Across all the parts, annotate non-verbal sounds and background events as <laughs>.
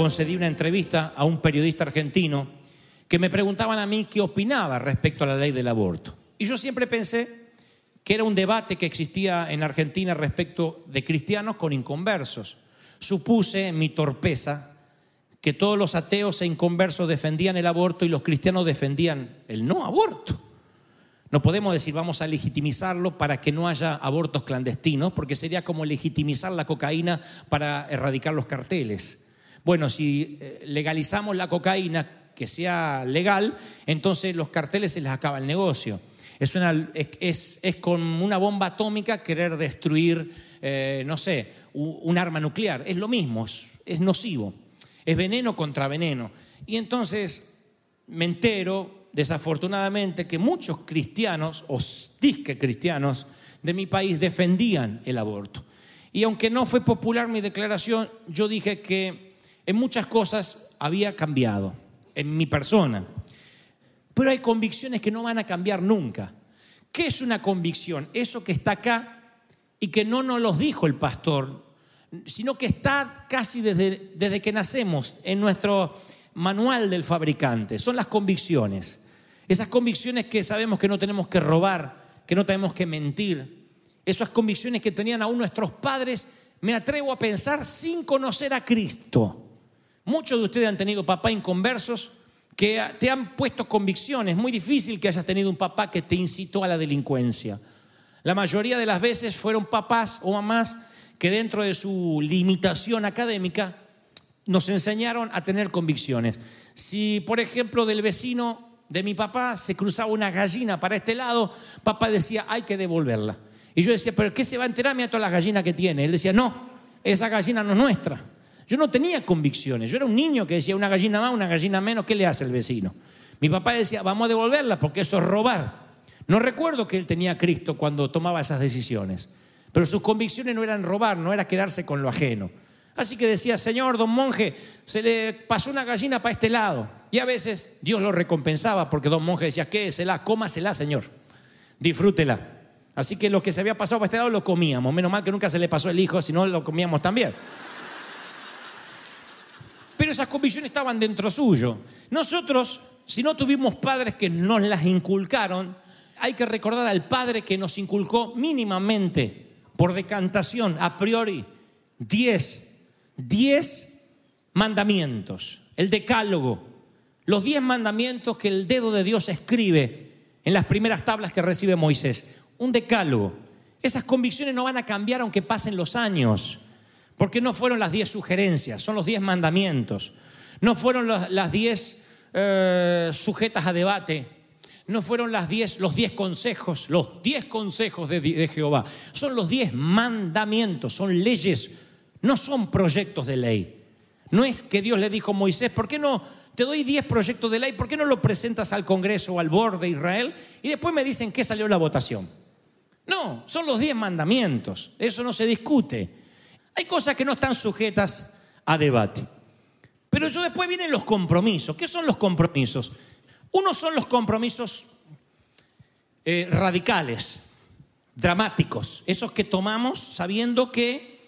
concedí una entrevista a un periodista argentino que me preguntaban a mí qué opinaba respecto a la ley del aborto. Y yo siempre pensé que era un debate que existía en Argentina respecto de cristianos con inconversos. Supuse en mi torpeza que todos los ateos e inconversos defendían el aborto y los cristianos defendían el no aborto. No podemos decir vamos a legitimizarlo para que no haya abortos clandestinos, porque sería como legitimizar la cocaína para erradicar los carteles. Bueno, si eh, legalizamos la cocaína, que sea legal, entonces los carteles se les acaba el negocio. Es, una- es- es- con una bomba atómica querer destruir, eh, no sé, un arma nuclear. Es lo mismo, es nocivo. Es veneno contra veneno. Y entonces me entero, desafortunadamente, que muchos cristianos, o disque cristianos, de mi país defendían el aborto. Y aunque no fue popular mi declaración, yo dije que en muchas cosas había cambiado, en mi persona. Pero hay convicciones que no van a cambiar nunca. ¿Qué es una convicción? Eso que está acá y que no nos los dijo el pastor, sino que está casi desde, desde que nacemos en nuestro manual del fabricante. Son las convicciones. Esas convicciones que sabemos que no tenemos que robar, que no tenemos que mentir. Esas convicciones que tenían aún nuestros padres, me atrevo a pensar, sin conocer a Cristo. Muchos de ustedes han tenido papá inconversos que te han puesto convicciones. Muy difícil que hayas tenido un papá que te incitó a la delincuencia. La mayoría de las veces fueron papás o mamás que dentro de su limitación académica nos enseñaron a tener convicciones. Si, por ejemplo, del vecino de mi papá se cruzaba una gallina para este lado, papá decía, hay que devolverla. Y yo decía, pero ¿qué se va a enterar? Mira toda la gallina que tiene. Él decía, no, esa gallina no es nuestra. Yo no tenía convicciones. Yo era un niño que decía, una gallina más, una gallina menos, ¿qué le hace el vecino? Mi papá decía, vamos a devolverla porque eso es robar. No recuerdo que él tenía Cristo cuando tomaba esas decisiones, pero sus convicciones no eran robar, no era quedarse con lo ajeno. Así que decía, Señor, don monje, se le pasó una gallina para este lado. Y a veces Dios lo recompensaba porque don monje decía, quédesela, cómasela, Señor, disfrútela. Así que lo que se había pasado para este lado lo comíamos. Menos mal que nunca se le pasó el hijo, si no lo comíamos también. Pero esas convicciones estaban dentro suyo. Nosotros, si no tuvimos padres que nos las inculcaron, hay que recordar al padre que nos inculcó mínimamente, por decantación, a priori, 10, 10 mandamientos, el decálogo, los 10 mandamientos que el dedo de Dios escribe en las primeras tablas que recibe Moisés. Un decálogo. Esas convicciones no van a cambiar aunque pasen los años. Porque no fueron las diez sugerencias, son los diez mandamientos. No fueron las, diez eh, sujetas a debate. No fueron las diez, los diez consejos, los diez consejos de, Jehová. Son los diez mandamientos, son leyes, no son proyectos de ley. No es que Dios le dijo a Moisés, ¿por qué no te doy diez proyectos de ley? ¿Por qué no lo presentas al Congreso o al board de Israel? Y después me dicen que salió la votación. No, son los diez mandamientos. Eso no se discute. Hay cosas que no están sujetas a debate. Pero yo después vienen los compromisos. ¿Qué son los compromisos? Unos son los compromisos eh, radicales, dramáticos, esos que tomamos sabiendo que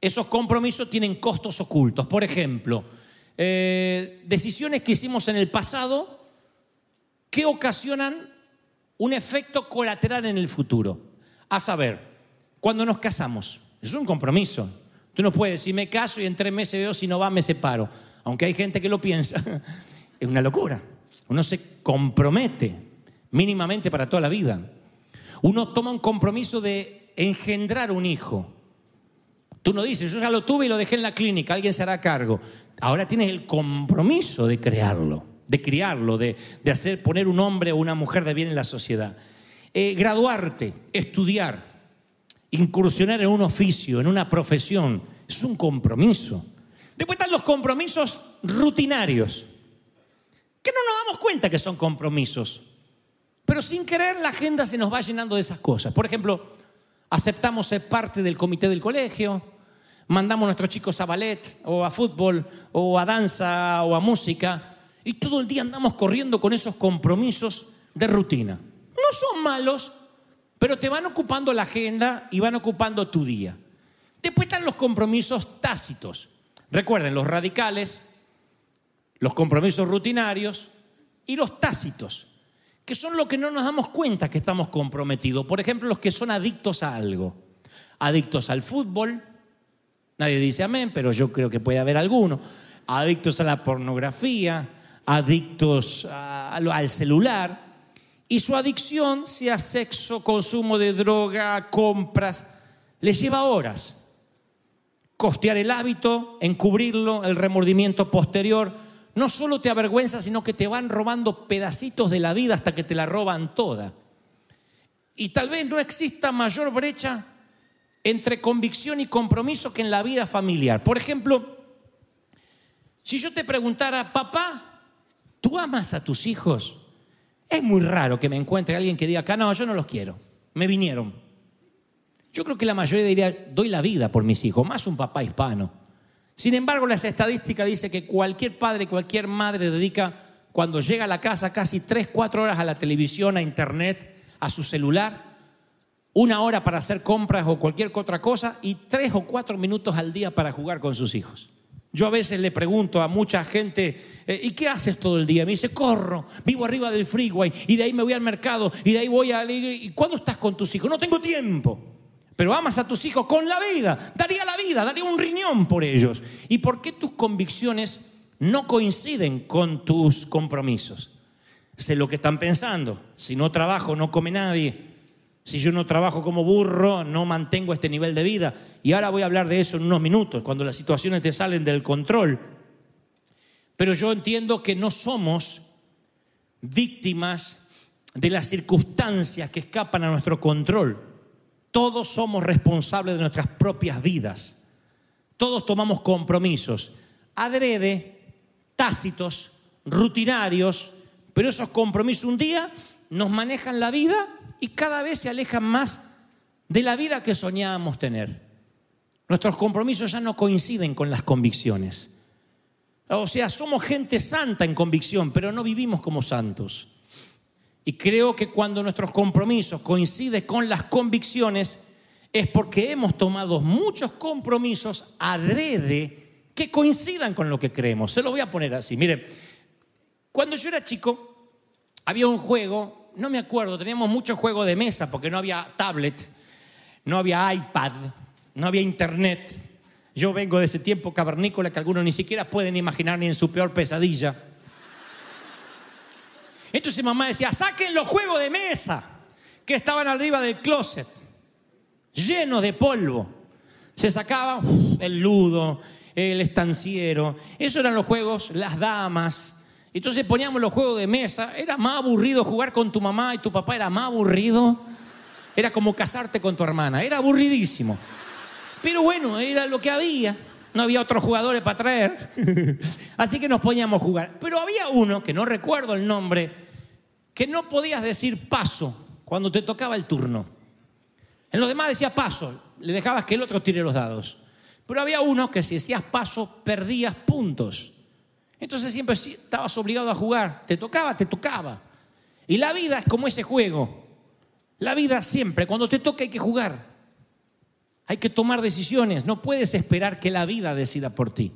esos compromisos tienen costos ocultos. Por ejemplo, eh, decisiones que hicimos en el pasado que ocasionan un efecto colateral en el futuro. A saber, cuando nos casamos, es un compromiso. Tú no puedes decir, me caso y en tres meses veo si no va, me separo. Aunque hay gente que lo piensa, <laughs> es una locura. Uno se compromete mínimamente para toda la vida. Uno toma un compromiso de engendrar un hijo. Tú no dices, yo ya lo tuve y lo dejé en la clínica, alguien se hará cargo. Ahora tienes el compromiso de crearlo, de criarlo, de, de hacer poner un hombre o una mujer de bien en la sociedad. Eh, graduarte, estudiar, incursionar en un oficio, en una profesión, es un compromiso. Después están los compromisos rutinarios, que no nos damos cuenta que son compromisos. Pero sin querer la agenda se nos va llenando de esas cosas. Por ejemplo, aceptamos ser parte del comité del colegio, mandamos a nuestros chicos a ballet o a fútbol o a danza o a música y todo el día andamos corriendo con esos compromisos de rutina. No son malos, pero te van ocupando la agenda y van ocupando tu día. Después están los compromisos tácitos. Recuerden, los radicales, los compromisos rutinarios y los tácitos, que son los que no nos damos cuenta que estamos comprometidos. Por ejemplo, los que son adictos a algo. Adictos al fútbol, nadie dice amén, pero yo creo que puede haber alguno. Adictos a la pornografía, adictos al celular. Y su adicción, sea sexo, consumo de droga, compras, les lleva horas costear el hábito, encubrirlo, el remordimiento posterior, no solo te avergüenza, sino que te van robando pedacitos de la vida hasta que te la roban toda. Y tal vez no exista mayor brecha entre convicción y compromiso que en la vida familiar. Por ejemplo, si yo te preguntara, papá, ¿tú amas a tus hijos? Es muy raro que me encuentre alguien que diga, acá no, yo no los quiero, me vinieron. Yo creo que la mayoría diría, doy la vida por mis hijos, más un papá hispano. Sin embargo, las estadísticas dicen que cualquier padre, cualquier madre dedica, cuando llega a la casa, casi 3, 4 horas a la televisión, a internet, a su celular, una hora para hacer compras o cualquier otra cosa y 3 o 4 minutos al día para jugar con sus hijos. Yo a veces le pregunto a mucha gente, eh, ¿y qué haces todo el día? Me dice, corro, vivo arriba del freeway y de ahí me voy al mercado y de ahí voy a... ¿Y cuándo estás con tus hijos? No tengo tiempo. Pero amas a tus hijos con la vida. Daría la vida, daría un riñón por ellos. ¿Y por qué tus convicciones no coinciden con tus compromisos? Sé lo que están pensando. Si no trabajo, no come nadie. Si yo no trabajo como burro, no mantengo este nivel de vida. Y ahora voy a hablar de eso en unos minutos, cuando las situaciones te salen del control. Pero yo entiendo que no somos víctimas de las circunstancias que escapan a nuestro control. Todos somos responsables de nuestras propias vidas. Todos tomamos compromisos, adrede, tácitos, rutinarios, pero esos compromisos un día nos manejan la vida y cada vez se alejan más de la vida que soñábamos tener. Nuestros compromisos ya no coinciden con las convicciones. O sea, somos gente santa en convicción, pero no vivimos como santos. Y creo que cuando nuestros compromisos coinciden con las convicciones, es porque hemos tomado muchos compromisos adrede que coincidan con lo que creemos. Se lo voy a poner así. Mire, cuando yo era chico, había un juego, no me acuerdo, teníamos muchos juegos de mesa porque no había tablet, no había iPad, no había internet. Yo vengo de ese tiempo cavernícola que algunos ni siquiera pueden imaginar ni en su peor pesadilla. Entonces mamá decía, saquen los juegos de mesa que estaban arriba del closet, llenos de polvo. Se sacaba el ludo, el estanciero, esos eran los juegos, las damas. Entonces poníamos los juegos de mesa, era más aburrido jugar con tu mamá y tu papá era más aburrido. Era como casarte con tu hermana, era aburridísimo. Pero bueno, era lo que había. No había otros jugadores para traer. <laughs> Así que nos poníamos a jugar. Pero había uno, que no recuerdo el nombre, que no podías decir paso cuando te tocaba el turno. En los demás decía paso, le dejabas que el otro tire los dados. Pero había uno que si decías paso, perdías puntos. Entonces siempre estabas obligado a jugar. Te tocaba, te tocaba. Y la vida es como ese juego. La vida siempre, cuando te toca hay que jugar. Hay que tomar decisiones. No puedes esperar que la vida decida por ti,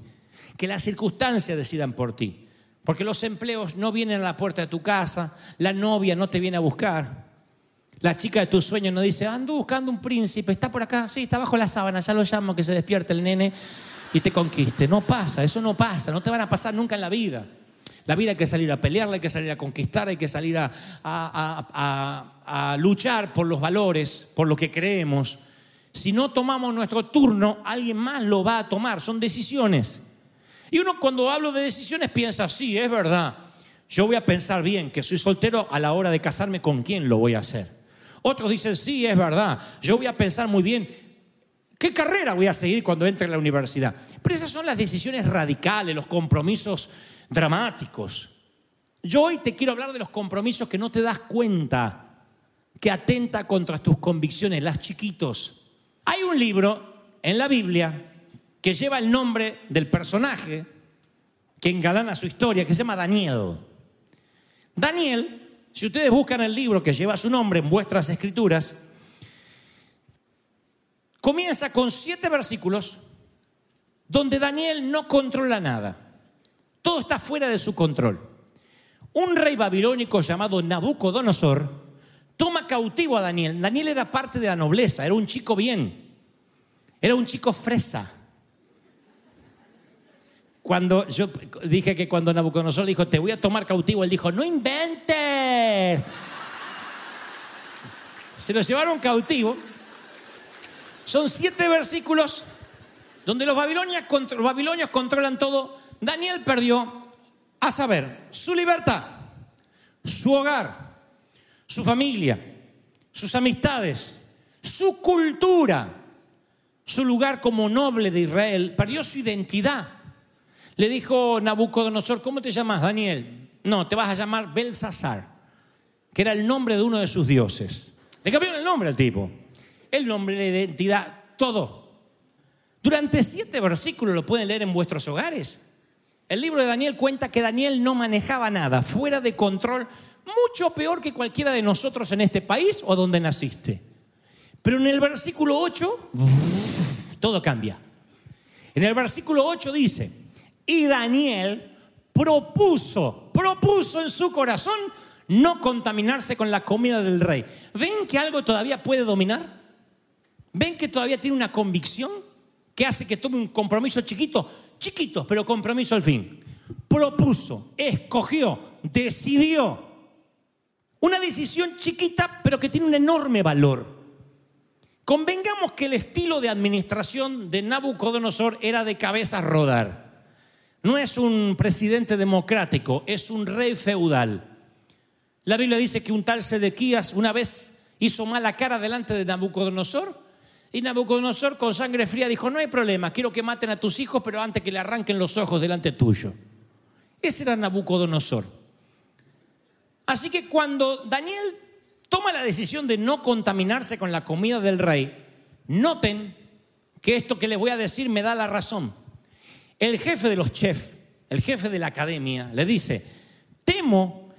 que las circunstancias decidan por ti. Porque los empleos no vienen a la puerta de tu casa, la novia no te viene a buscar, La chica de tus sueños no dice, ando buscando un príncipe, está por acá, sí, está bajo la sábana, ya lo llamo, que se despierte el nene y te conquiste. No pasa, eso no pasa, no te van a pasar nunca en la vida. La vida hay que salir a pelearla, hay que salir a conquistar, hay que salir a, a- luchar por los valores, por lo que creemos. Si no tomamos nuestro turno, alguien más lo va a tomar. Son decisiones. Y uno cuando hablo de decisiones piensa, sí, es verdad. Yo voy a pensar bien que soy soltero a la hora de casarme con quién lo voy a hacer. Otros dicen, sí, es verdad. Yo voy a pensar muy bien qué carrera voy a seguir cuando entre a la universidad. Pero esas son las decisiones radicales, los compromisos dramáticos. Yo hoy te quiero hablar de los compromisos que no te das cuenta, que atenta contra tus convicciones, las chiquitos. Hay un libro en la Biblia que lleva el nombre del personaje que engalana su historia, que se llama Daniel. Daniel, si ustedes buscan el libro que lleva su nombre en vuestras escrituras, comienza con siete versículos donde Daniel no controla nada. Todo está fuera de su control. Un rey babilónico llamado Nabucodonosor toma cautivo a Daniel. Daniel era parte de la nobleza, era un chico bien, era un chico fresa. Cuando yo dije que cuando Nabucodonosor dijo, te voy a tomar cautivo, él dijo, no inventes. Se lo llevaron cautivo. Son siete versículos donde los babilonios, controlan todo. Daniel perdió, a saber, su libertad, su hogar, su familia, sus amistades, su cultura, su lugar como noble de Israel. Perdió su identidad. Le dijo Nabucodonosor, ¿cómo te llamas, Daniel? No, te vas a llamar Belsasar, que era el nombre de uno de sus dioses. Le cambiaron el nombre al tipo. El nombre, la identidad, todo. Durante siete versículos lo pueden leer en vuestros hogares. El libro de Daniel cuenta que Daniel no manejaba nada, fuera de control, mucho peor que cualquiera de nosotros en este país o donde naciste. Pero en el versículo 8, <laughs> todo cambia. En el versículo 8 dice, y Daniel propuso, propuso en su corazón no contaminarse con la comida del rey. ¿Ven que algo todavía puede dominar? ¿Ven que todavía tiene una convicción que hace que tome un compromiso chiquito? Chiquito, pero compromiso al fin. Propuso, escogió, decidió. Una decisión chiquita, pero que tiene un enorme valor. Convengamos que el estilo de administración de Nabucodonosor era de cabeza a rodar. No es un presidente democrático, es un rey feudal. La Biblia dice que un tal Sedequías una vez hizo mala cara delante de Nabucodonosor y Nabucodonosor con sangre fría dijo, no hay problema, quiero que maten a tus hijos, pero antes que le arranquen los ojos delante tuyo. Ese era Nabucodonosor. Así que cuando Daniel toma la decisión de no contaminarse con la comida del rey, noten que esto que les voy a decir me da la razón. El jefe de los chefs, el jefe de la academia, le dice, temo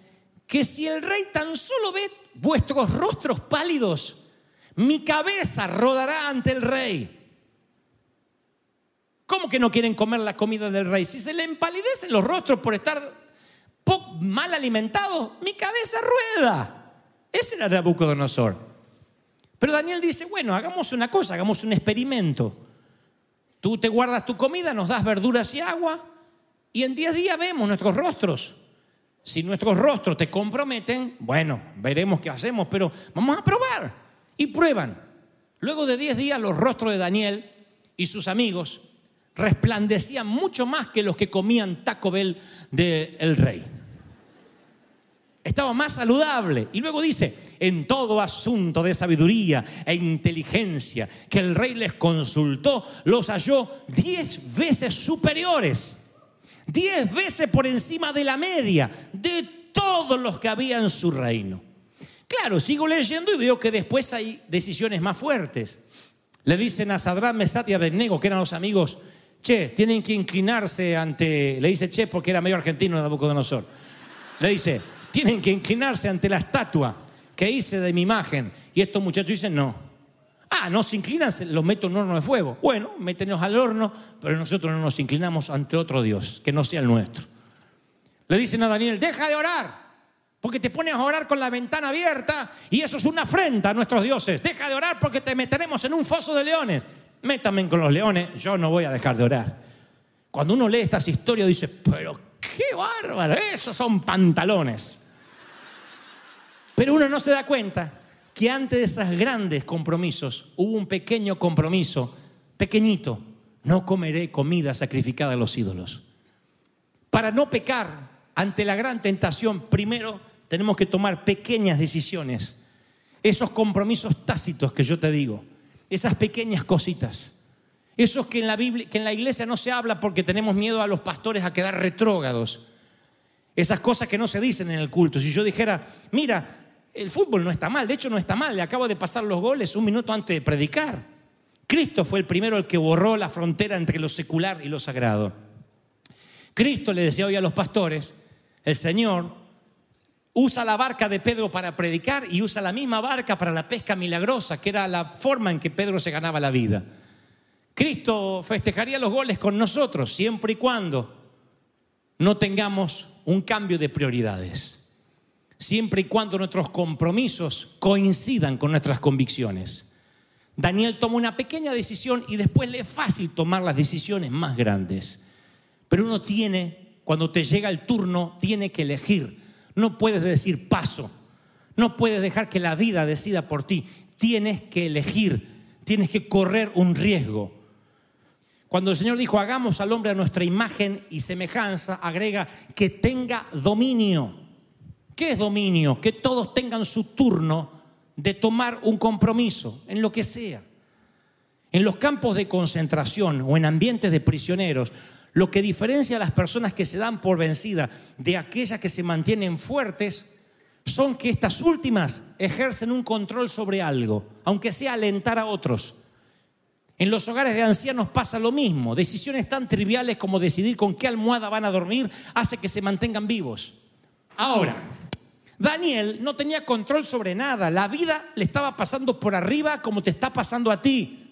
que si el rey tan solo ve vuestros rostros pálidos, mi cabeza rodará ante el rey. ¿Cómo que no quieren comer la comida del rey? Si se le empalidecen los rostros por estar mal alimentados, mi cabeza rueda. Ese era Nabucodonosor. Pero Daniel dice, bueno, hagamos una cosa, hagamos un experimento. Tú te guardas tu comida, nos das verduras y agua, y en 10 días vemos nuestros rostros. Si nuestros rostros te comprometen, bueno, veremos qué hacemos, pero vamos a probar. Y prueban. Luego de 10 días los rostros de Daniel y sus amigos resplandecían mucho más que los que comían Taco Bell del rey. Estaba más saludable. Y luego dice, en todo asunto de sabiduría e inteligencia que el rey les consultó, los halló diez veces superiores, diez veces por encima de la media de todos los que había en su reino. Claro, sigo leyendo y veo que después hay decisiones más fuertes. Le dicen a Sadrán, Mesat y Abednego, que eran los amigos, che, tienen que inclinarse ante, le dice che porque era medio argentino de Nabucodonosor. Le dice, tienen que inclinarse ante la estatua que hice de mi imagen. Y estos muchachos dicen, no. Ah, no se inclinan, los meto en un horno de fuego. Bueno, métenos al horno, pero nosotros no nos inclinamos ante otro Dios, que no sea el nuestro. Le dicen a Daniel, deja de orar, Porque te pones a orar con la ventana abierta y eso es una afrenta a nuestros dioses. Deja de orar porque te meteremos en un foso de leones. Métame con los leones, yo no voy a dejar de orar. Cuando uno lee estas historias dice, pero qué bárbaro, esos son pantalones. Pero uno no se da cuenta que antes de esos grandes compromisos hubo un pequeño compromiso, pequeñito, no comeré comida sacrificada a los ídolos. Para no pecar ante la gran tentación, primero tenemos que tomar pequeñas decisiones, esos compromisos tácitos que yo te digo, esas pequeñas cositas, esos que en la, Biblia, que en la iglesia no se habla porque tenemos miedo a los pastores a quedar retrógados, esas cosas que no se dicen en el culto. Si yo dijera, mira, el fútbol no está mal, de hecho no está mal, le acabo de pasar los goles un minuto antes de predicar. Cristo fue el primero el que borró la frontera entre lo secular y lo sagrado. Cristo le decía hoy a los pastores, el Señor usa la barca de Pedro para predicar y usa la misma barca para la pesca milagrosa, que era la forma en que Pedro se ganaba la vida. Cristo festejaría los goles con nosotros siempre y cuando no tengamos un cambio de prioridades siempre y cuando nuestros compromisos coincidan con nuestras convicciones. Daniel toma una pequeña decisión y después le es fácil tomar las decisiones más grandes. Pero uno tiene, cuando te llega el turno, tiene que elegir. No puedes decir paso. No puedes dejar que la vida decida por ti. Tienes que elegir. Tienes que correr un riesgo. Cuando el Señor dijo, hagamos al hombre a nuestra imagen y semejanza, agrega que tenga dominio. ¿Qué es dominio? Que todos tengan su turno de tomar un compromiso en lo que sea. En los campos de concentración o en ambientes de prisioneros, lo que diferencia a las personas que se dan por vencidas de aquellas que se mantienen fuertes son que estas últimas ejercen un control sobre algo, aunque sea alentar a otros. En los hogares de ancianos pasa lo mismo. Decisiones tan triviales como decidir con qué almohada van a dormir hace que se mantengan vivos. Ahora, Daniel no tenía control sobre nada. La vida le estaba pasando por arriba como te está pasando a ti.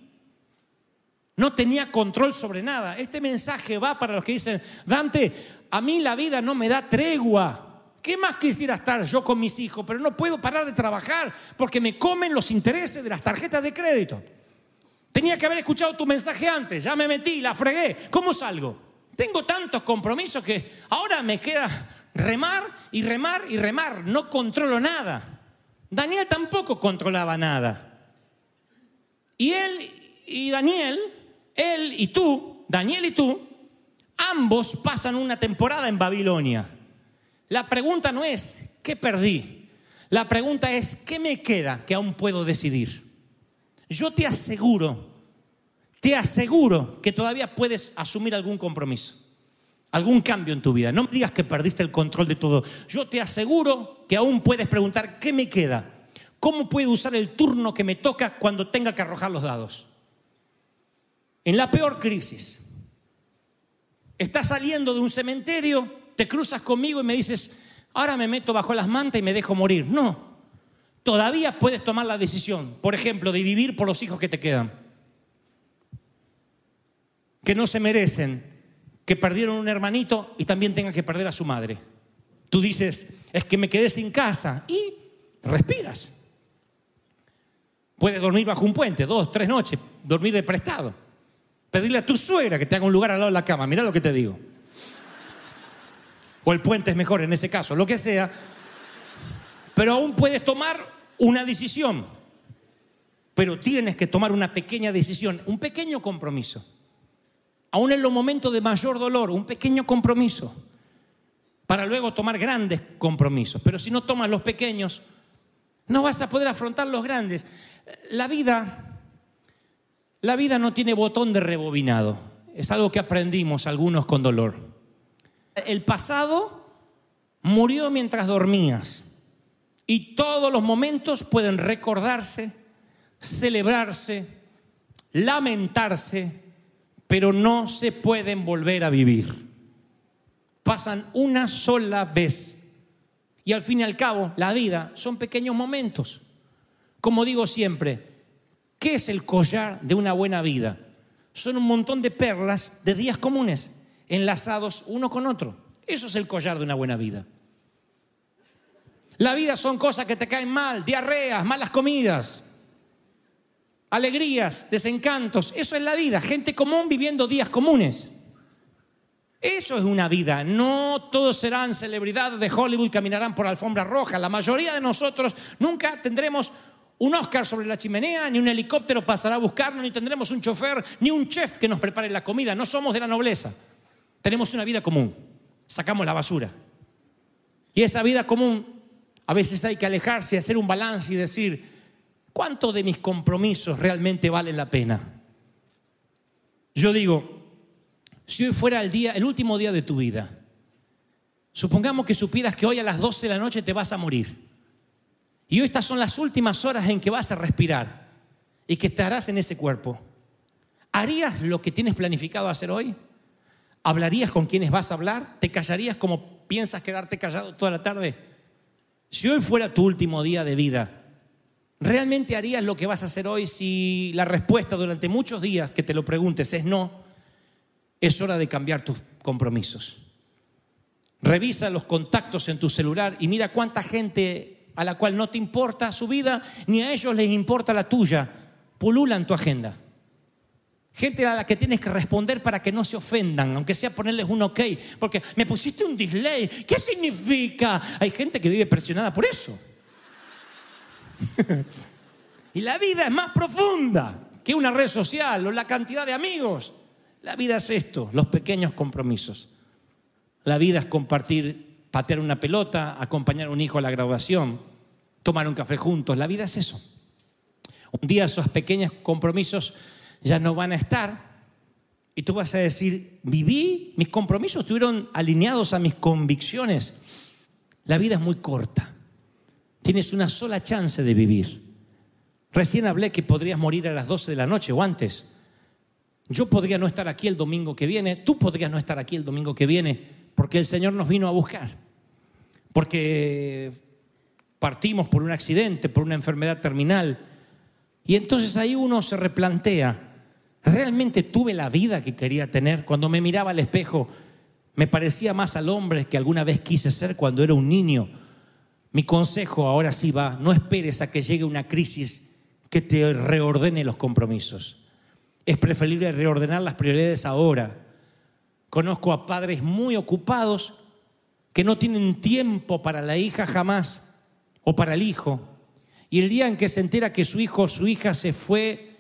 No tenía control sobre nada. Este mensaje va para los que dicen, Dante, a mí la vida no me da tregua. ¿Qué más quisiera estar yo con mis hijos? Pero no puedo parar de trabajar porque me comen los intereses de las tarjetas de crédito. Tenía que haber escuchado tu mensaje antes. Ya me metí, la fregué. ¿Cómo salgo? Tengo tantos compromisos que ahora me queda remar y remar y remar. No controlo nada. Daniel tampoco controlaba nada. Y él y Daniel, él y tú, Daniel y tú, ambos pasan una temporada en Babilonia. La pregunta no es, ¿qué perdí? La pregunta es, ¿qué me queda que aún puedo decidir? Yo te aseguro, te aseguro que todavía puedes asumir algún compromiso algún cambio en tu vida. No me digas que perdiste el control de todo. Yo te aseguro que aún puedes preguntar, ¿qué me queda? ¿Cómo puedo usar el turno que me toca cuando tenga que arrojar los dados? En la peor crisis, estás saliendo de un cementerio, te cruzas conmigo y me dices, ahora me meto bajo las mantas y me dejo morir. No, todavía puedes tomar la decisión, por ejemplo, de vivir por los hijos que te quedan, que no se merecen que perdieron un hermanito y también tenga que perder a su madre. Tú dices, es que me quedé sin casa y respiras. Puedes dormir bajo un puente, dos, tres noches, dormir de prestado. Pedirle a tu suegra que te haga un lugar al lado de la cama, mira lo que te digo. O el puente es mejor en ese caso, lo que sea. Pero aún puedes tomar una decisión. Pero tienes que tomar una pequeña decisión, un pequeño compromiso aún en los momentos de mayor dolor, un pequeño compromiso, para luego tomar grandes compromisos. Pero si no tomas los pequeños, no vas a poder afrontar los grandes. La vida, la vida no tiene botón de rebobinado. Es algo que aprendimos algunos con dolor. El pasado murió mientras dormías y todos los momentos pueden recordarse, celebrarse, lamentarse, pero no se pueden volver a vivir. Pasan una sola vez. Y al fin y al cabo, la vida son pequeños momentos. Como digo siempre, ¿qué es el collar de una buena vida? Son un montón de perlas de días comunes, enlazados uno con otro. Eso es el collar de una buena vida. La vida son cosas que te caen mal, diarreas, malas comidas, alegrías, desencantos. Eso es la vida, gente común viviendo días comunes. Eso es una vida. No todos serán celebridades de Hollywood caminarán por alfombra roja. La mayoría de nosotros nunca tendremos un Oscar sobre la chimenea, ni un helicóptero pasará a buscarnos, ni tendremos un chofer, ni un chef que nos prepare la comida. No somos de la nobleza. Tenemos una vida común. Sacamos la basura. Y esa vida común, a veces hay que alejarse hacer un balance y decir, ¿cuánto de mis compromisos realmente valen la pena? Yo digo, si hoy fuera el día, el último día de tu vida, supongamos que supieras que hoy a las 12 de la noche te vas a morir. Y hoy estas son las últimas horas en que vas a respirar y que estarás en ese cuerpo. ¿Harías lo que tienes planificado hacer hoy? ¿Hablarías con quienes vas a hablar? ¿Te callarías como piensas quedarte callado toda la tarde? Si hoy fuera tu último día de vida, ¿realmente harías lo que vas a hacer hoy si la respuesta durante muchos días que te lo preguntes es no? Es hora de cambiar tus compromisos. Revisa los contactos en tu celular y mira cuánta gente a la cual no te importa su vida, ni a ellos les importa la tuya, pululan tu agenda. Gente a la que tienes que responder para que no se ofendan, aunque sea ponerles un ok, porque me pusiste un dislike. ¿Qué significa? Hay gente que vive presionada por eso. <laughs> y la vida es más profunda que una red social o la cantidad de amigos. La vida es esto, los pequeños compromisos. La vida es compartir patear una pelota, acompañar a un hijo a la graduación, tomar un café juntos. La vida es eso. Un día esos pequeños compromisos ya no van a estar y tú vas a decir, viví, mis compromisos estuvieron alineados a mis convicciones. La vida es muy corta. Tienes una sola chance de vivir. Recién hablé que podrías morir a las 12 de la noche o antes. Yo podría no estar aquí el domingo que viene, tú podrías no estar aquí el domingo que viene porque el Señor nos vino a buscar, porque partimos por un accidente, por una enfermedad terminal. Y entonces ahí uno se replantea, ¿realmente tuve la vida que quería tener? Cuando me miraba al espejo, me parecía más al hombre que alguna vez quise ser cuando era un niño. Mi consejo ahora sí va, no esperes a que llegue una crisis que te reordene los compromisos. Es preferible reordenar las prioridades ahora Conozco a padres muy ocupados que no tienen tiempo para la hija jamás o para el hijo. Y el día en que se entera que su hijo o su hija se fue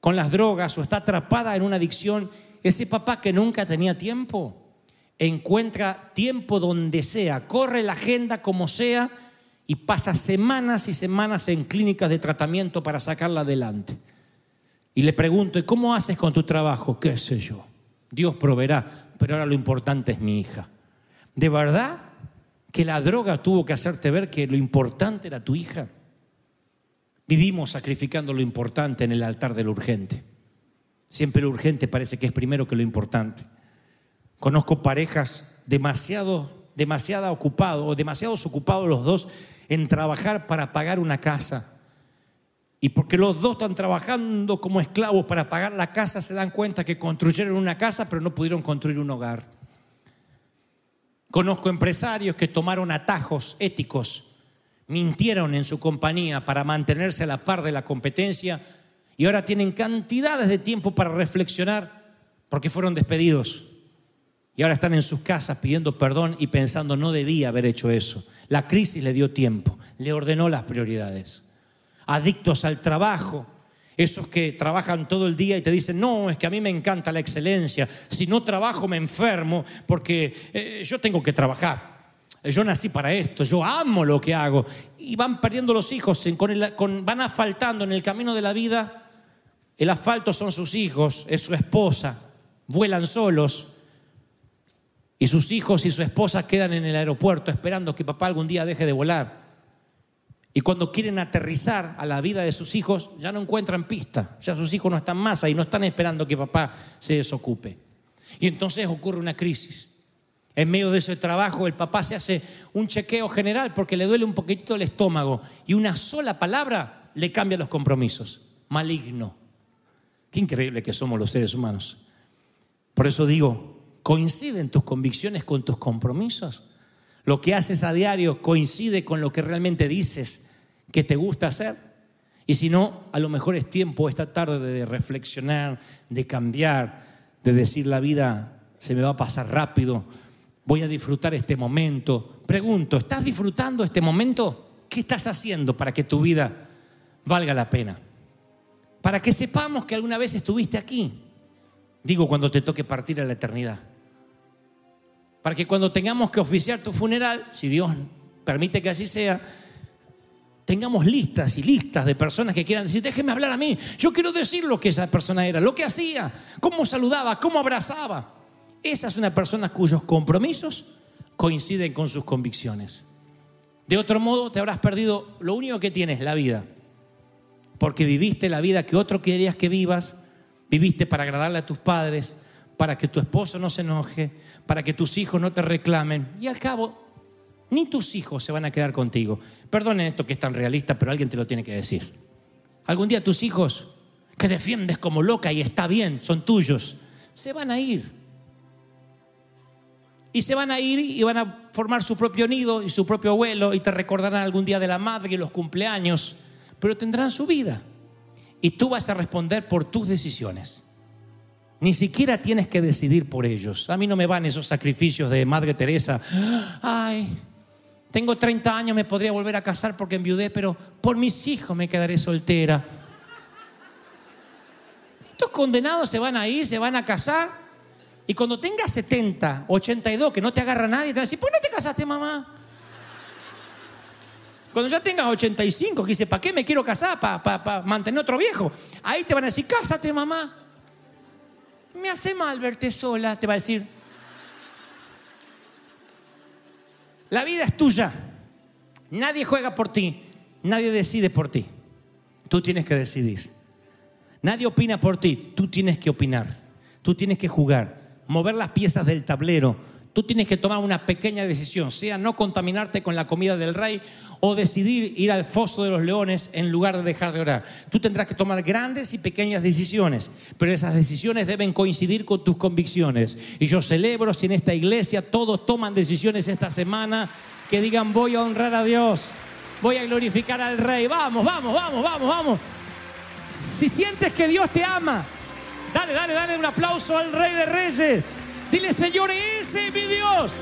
con las drogas o está atrapada en una adicción, ese papá que nunca tenía tiempo, encuentra tiempo donde sea, corre la agenda como sea y pasa semanas y semanas en clínicas de tratamiento para sacarla adelante. Y le pregunto, ¿y cómo haces con tu trabajo? ¿Qué sé yo? Dios proveerá, pero ahora lo importante es mi hija. ¿De verdad que la droga tuvo que hacerte ver que lo importante era tu hija? Vivimos sacrificando lo importante en el altar de lo urgente. Siempre lo urgente parece que es primero que lo importante. Conozco parejas demasiado, demasiado ocupados o demasiados ocupados los dos en trabajar para pagar una casa y porque los dos están trabajando como esclavos para pagar la casa, se dan cuenta que construyeron una casa, pero no pudieron construir un hogar. Conozco empresarios que tomaron atajos éticos, mintieron en su compañía para mantenerse a la par de la competencia y ahora tienen cantidades de tiempo para reflexionar porque fueron despedidos. Y ahora están en sus casas pidiendo perdón y pensando, no debía haber hecho eso. La crisis le dio tiempo, le ordenó las prioridades adictos al trabajo, esos que trabajan todo el día y te dicen, no, es que a mí me encanta la excelencia, si no trabajo me enfermo porque eh, yo tengo que trabajar. Yo nací para esto, yo amo lo que hago. Y van perdiendo los hijos, van asfaltando en el camino de la vida. El asfalto son sus hijos, es su esposa, vuelan solos. Y sus hijos y su esposa quedan en el aeropuerto esperando que papá algún día deje de volar. Y cuando quieren aterrizar a la vida de sus hijos, ya no encuentran pista. Ya sus hijos no están más ahí, no están esperando que papá se desocupe. Y entonces ocurre una crisis. En medio de ese trabajo, el papá se hace un chequeo general porque le duele un poquitito el estómago. Y una sola palabra le cambia los compromisos. Maligno. Qué increíble que somos los seres humanos. Por eso digo, ¿coinciden tus convicciones con tus compromisos? Lo que haces a diario coincide con lo que realmente dices que te gusta hacer. Y si no, a lo mejor es tiempo esta tarde de reflexionar, de cambiar, de decir la vida se me va a pasar rápido, voy a disfrutar este momento. Pregunto, ¿estás disfrutando este momento? ¿Qué estás haciendo para que tu vida valga la pena? Para que sepamos que alguna vez estuviste aquí. Digo, cuando te toque partir a la eternidad. Para que cuando tengamos que oficiar tu funeral, si Dios permite que así sea, tengamos listas y listas de personas que quieran decir, déjeme hablar a mí, yo quiero decir lo que esa persona era, lo que hacía, cómo saludaba, cómo abrazaba. Esa es una persona cuyos compromisos coinciden con sus convicciones. De otro modo, te habrás perdido lo único que tienes, la vida. Porque viviste la vida que otro querías que vivas, viviste para agradarle a tus padres, para que tu esposo no se enoje, para que tus hijos no te reclamen. Y al cabo, ni tus hijos se van a quedar contigo. Perdonen esto que es tan realista, pero alguien te lo tiene que decir. Algún día tus hijos, que defiendes como loca y está bien, son tuyos, se van a ir. Y se van a ir y van a formar su propio nido y su propio vuelo y te recordarán algún día de la madre y los cumpleaños, pero tendrán su vida. Y tú vas a responder por tus decisiones. Ni siquiera tienes que decidir por ellos. A mí no me van esos sacrificios de Madre Teresa. Ay, tengo 30 años, me podría volver a casar porque enviudé, pero por mis hijos me quedaré soltera. Estos condenados se van a ir, se van a casar. Y cuando tengas 70, 82, que no te agarra nadie, te van a decir, ¿por qué no te casaste, mamá? Cuando ya tengas 85, que dice, ¿para qué me quiero casar? ¿Para mantener otro viejo? Ahí te van a decir, cásate, mamá. Me hace mal verte sola, te va a decir. La vida es tuya. Nadie juega por ti. Nadie decide por ti. Tú tienes que decidir. Nadie opina por ti. Tú tienes que opinar. Tú tienes que jugar. Mover las piezas del tablero. Tú tienes que tomar una pequeña decisión, sea no contaminarte con la comida del rey o decidir ir al foso de los leones en lugar de dejar de orar. Tú tendrás que tomar grandes y pequeñas decisiones, pero esas decisiones deben coincidir con tus convicciones. Y yo celebro si en esta iglesia todos toman decisiones esta semana que digan voy a honrar a Dios, voy a glorificar al rey. Vamos, vamos, vamos, vamos, vamos. Si sientes que Dios te ama, dale, dale, dale un aplauso al rey de reyes. Dile, Señor, ese es mi Dios.